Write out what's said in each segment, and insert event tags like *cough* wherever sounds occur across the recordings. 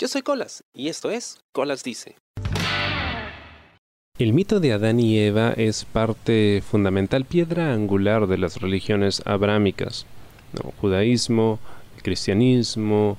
Yo soy Colas y esto es Colas Dice. El mito de Adán y Eva es parte fundamental, piedra angular de las religiones abrámicas, judaísmo, el cristianismo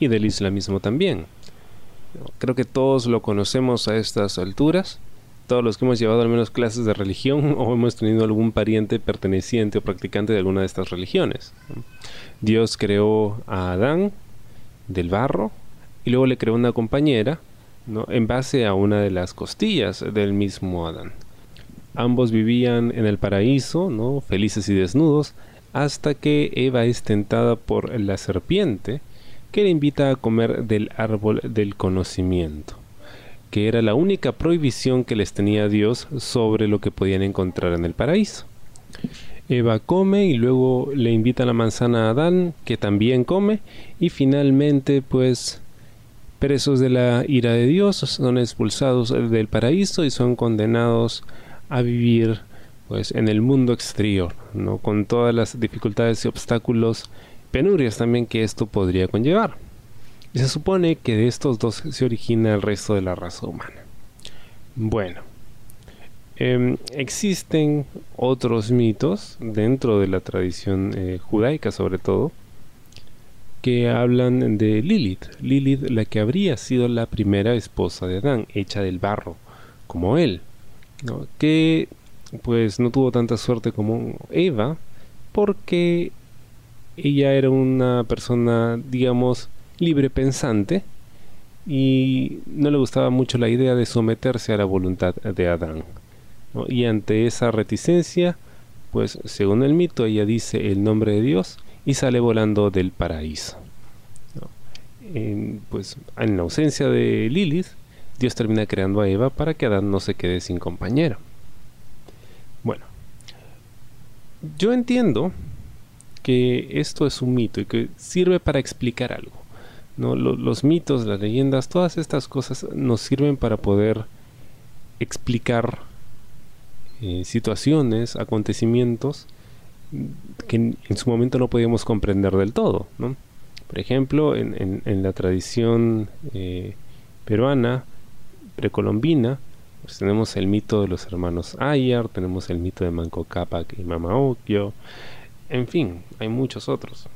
y del islamismo también. Creo que todos lo conocemos a estas alturas, todos los que hemos llevado al menos clases de religión *laughs* o hemos tenido algún pariente perteneciente o practicante de alguna de estas religiones. Dios creó a Adán del barro y luego le creó una compañera en base a una de las costillas del mismo Adán. Ambos vivían en el paraíso, ¿no? felices y desnudos, hasta que Eva es tentada por la serpiente, que le invita a comer del árbol del conocimiento, que era la única prohibición que les tenía Dios sobre lo que podían encontrar en el paraíso. Eva come y luego le invita la manzana a Adán, que también come, y finalmente pues presos de la ira de Dios, son expulsados del paraíso y son condenados a vivir pues en el mundo exterior, ¿no? con todas las dificultades y obstáculos, penurias también que esto podría conllevar. Y se supone que de estos dos se origina el resto de la raza humana. Bueno, em, existen otros mitos dentro de la tradición eh, judaica sobre todo, que hablan de Lilith, Lilith la que habría sido la primera esposa de Adán, hecha del barro, como él, que pues no tuvo tanta suerte como Eva, porque ella era una persona, digamos, libre pensante y no le gustaba mucho la idea de someterse a la voluntad de Adán. Y ante esa reticencia, pues según el mito, ella dice el nombre de Dios y sale volando del paraíso. En, pues en la ausencia de Lilith, Dios termina creando a Eva para que Adán no se quede sin compañero. Bueno, yo entiendo que esto es un mito y que sirve para explicar algo. ¿no? Los, mitos, las leyendas, todas estas cosas nos sirven para poder explicar eh, situaciones, acontecimientos que en, su momento no podíamos comprender del todo. Por ejemplo, en, la tradición eh, peruana, precolombina, pues tenemos el mito de los hermanos Ayar, tenemos el mito de Manco Cápac y Mamaokyo, en fin, hay muchos otros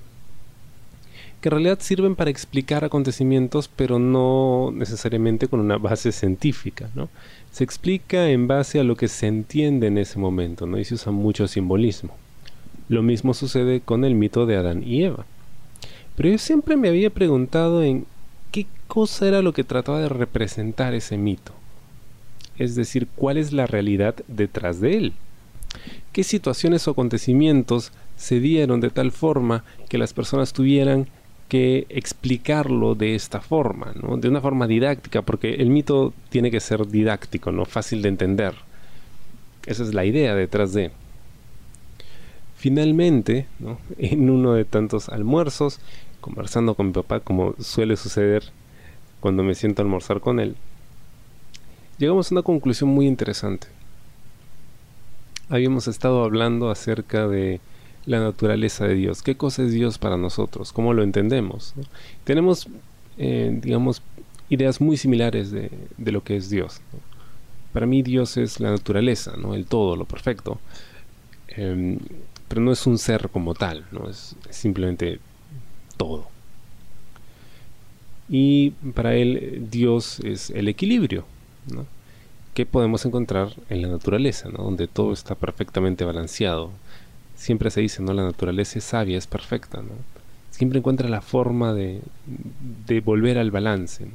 que en realidad sirven para explicar acontecimientos, pero no necesariamente con una base científica. Se explica en base a lo que se entiende en ese momento, ¿no? Y se usa mucho simbolismo. Lo mismo sucede con el mito de Adán y Eva. Pero yo siempre me había preguntado en qué cosa era lo que trataba de representar ese mito. Es decir, cuál es la realidad detrás de él. ¿Qué situaciones o acontecimientos se dieron de tal forma que las personas tuvieran que explicarlo de esta forma, ¿no? de una forma didáctica, porque el mito tiene que ser didáctico, no fácil de entender. Esa es la idea detrás de. Finalmente, *laughs* en uno de tantos almuerzos, conversando con mi papá, como suele suceder cuando me siento a almorzar con él, llegamos a una conclusión muy interesante. Habíamos estado hablando acerca de la naturaleza de Dios, qué cosa es Dios para nosotros, cómo lo entendemos. Tenemos, eh, digamos, ideas muy similares de, lo que es Dios. Para mí Dios es la naturaleza, ¿no? el todo, lo perfecto. Em, pero no es un ser como tal, ¿no? es, simplemente todo. Y para él Dios es el equilibrio, ¿no? que podemos encontrar en la naturaleza, ¿no? donde todo está perfectamente balanceado. Siempre se dice, ¿no? la naturaleza es sabia, es perfecta, ¿no? siempre encuentra la forma de, de volver al balance.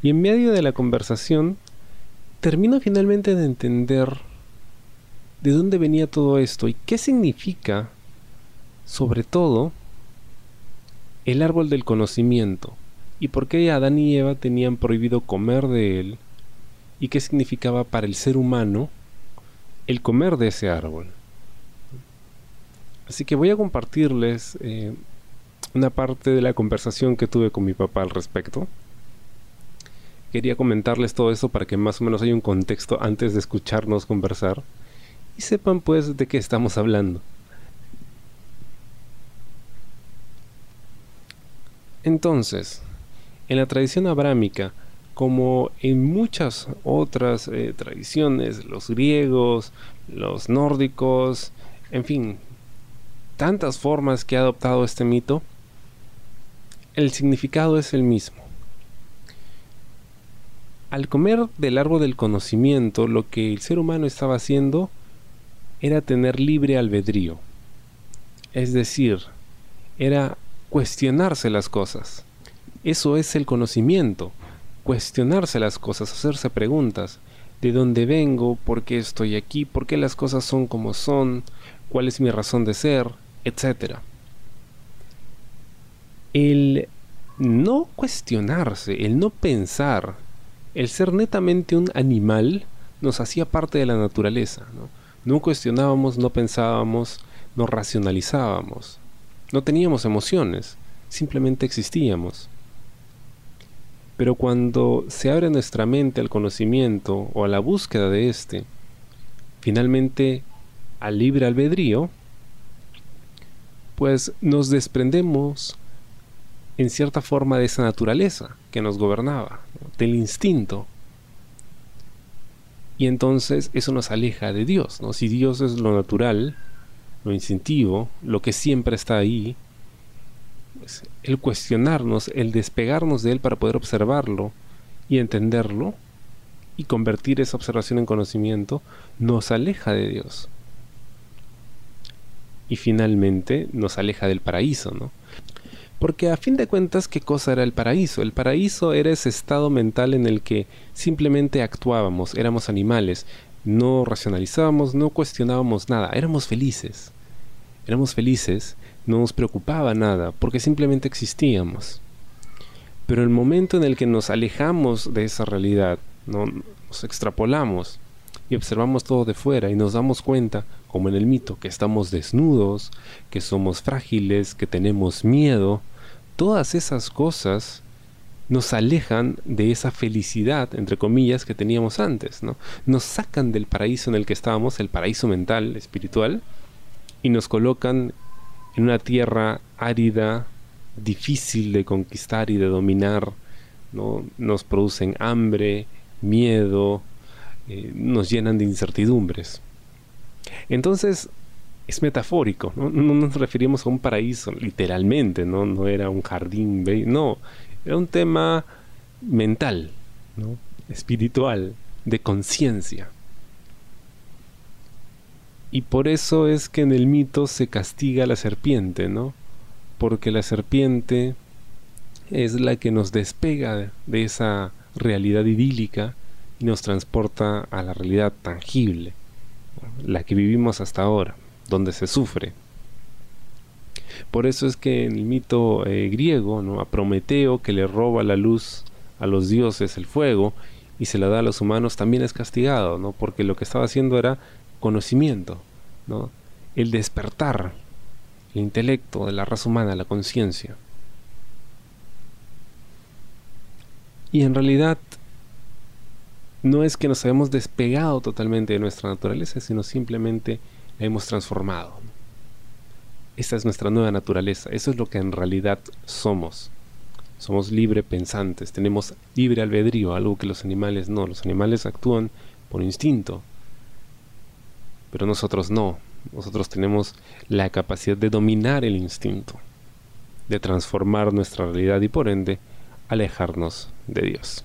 Y en medio de la conversación, termino finalmente de entender de dónde venía todo esto y qué significa, sobre todo, el árbol del conocimiento y por qué Adán y Eva tenían prohibido comer de él y qué significaba para el ser humano el comer de ese árbol. Así que voy a compartirles eh, una parte de la conversación que tuve con mi papá al respecto. Quería comentarles todo eso para que más o menos haya un contexto antes de escucharnos conversar y sepan pues de qué estamos hablando. Entonces, En la tradición abrámica, como en muchas otras eh, tradiciones, los griegos, los nórdicos, en fin, tantas formas que ha adoptado este mito, el significado es el mismo. Al comer del árbol del conocimiento, lo que el ser humano estaba haciendo era tener libre albedrío. Es decir, era cuestionarse las cosas. Eso es el conocimiento, cuestionarse las cosas, hacerse preguntas. ¿De dónde vengo? ¿Por qué estoy aquí? ¿Por qué las cosas son como son? ¿Cuál es mi razón de ser? Etcétera. El no cuestionarse, el no pensar, el ser netamente un animal nos hacía parte de la naturaleza. ¿no? No cuestionábamos, no pensábamos, no racionalizábamos. No teníamos emociones, simplemente existíamos. Pero cuando se abre nuestra mente al conocimiento o a la búsqueda de éste, finalmente al libre albedrío, pues nos desprendemos en cierta forma de esa naturaleza que nos gobernaba, del instinto. Y entonces eso nos aleja de Dios, ¿no? Si Dios es lo natural, lo instintivo, lo que siempre está ahí, pues, el cuestionarnos, el despegarnos de él para poder observarlo y entenderlo y convertir esa observación en conocimiento, nos aleja de Dios. Y finalmente nos aleja del paraíso, ¿no? Porque a fin de cuentas, ¿qué cosa era el paraíso? El paraíso era ese estado mental en el que simplemente actuábamos, éramos animales, no racionalizábamos, no cuestionábamos nada, éramos felices. Éramos felices, no nos preocupaba nada, porque simplemente existíamos. Pero el momento en el que nos alejamos de esa realidad, ¿no? nos extrapolamos y observamos todo de fuera y nos damos cuenta, como en el mito, que estamos desnudos, que somos frágiles, que tenemos miedo, todas esas cosas nos alejan de esa felicidad, entre comillas, que teníamos antes, ¿no? Nos sacan del paraíso en el que estábamos, el paraíso mental, espiritual, y nos colocan en una tierra árida, difícil de conquistar y de dominar, ¿no? Nos producen hambre, miedo, eh, nos llenan de incertidumbres. Entonces, es metafórico, ¿no? no nos referimos a un paraíso, literalmente, no, no era un jardín, no, era un tema mental, ¿no? espiritual, de conciencia. Y por eso es que en el mito se castiga a la serpiente, ¿no? Porque la serpiente es la que nos despega de esa realidad idílica nos transporta a la realidad tangible, la que vivimos hasta ahora donde se sufre. Por eso es que en el mito eh, griego, ¿no? a Prometeo, que le roba la luz a los dioses, el fuego, y se la da a los humanos, también es castigado, ¿no? porque lo que estaba haciendo era conocimiento, ¿no? el despertar, el intelecto de la raza humana, la conciencia. Y en realidad no es que nos hayamos despegado totalmente de nuestra naturaleza, sino simplemente hemos transformado. Esta es nuestra nueva naturaleza, eso es lo que en realidad somos. Somos libre pensantes, tenemos libre albedrío, algo que los animales no. Los animales actúan por instinto, pero nosotros no. Nosotros tenemos la capacidad de dominar el instinto, de transformar nuestra realidad y por ende alejarnos de Dios.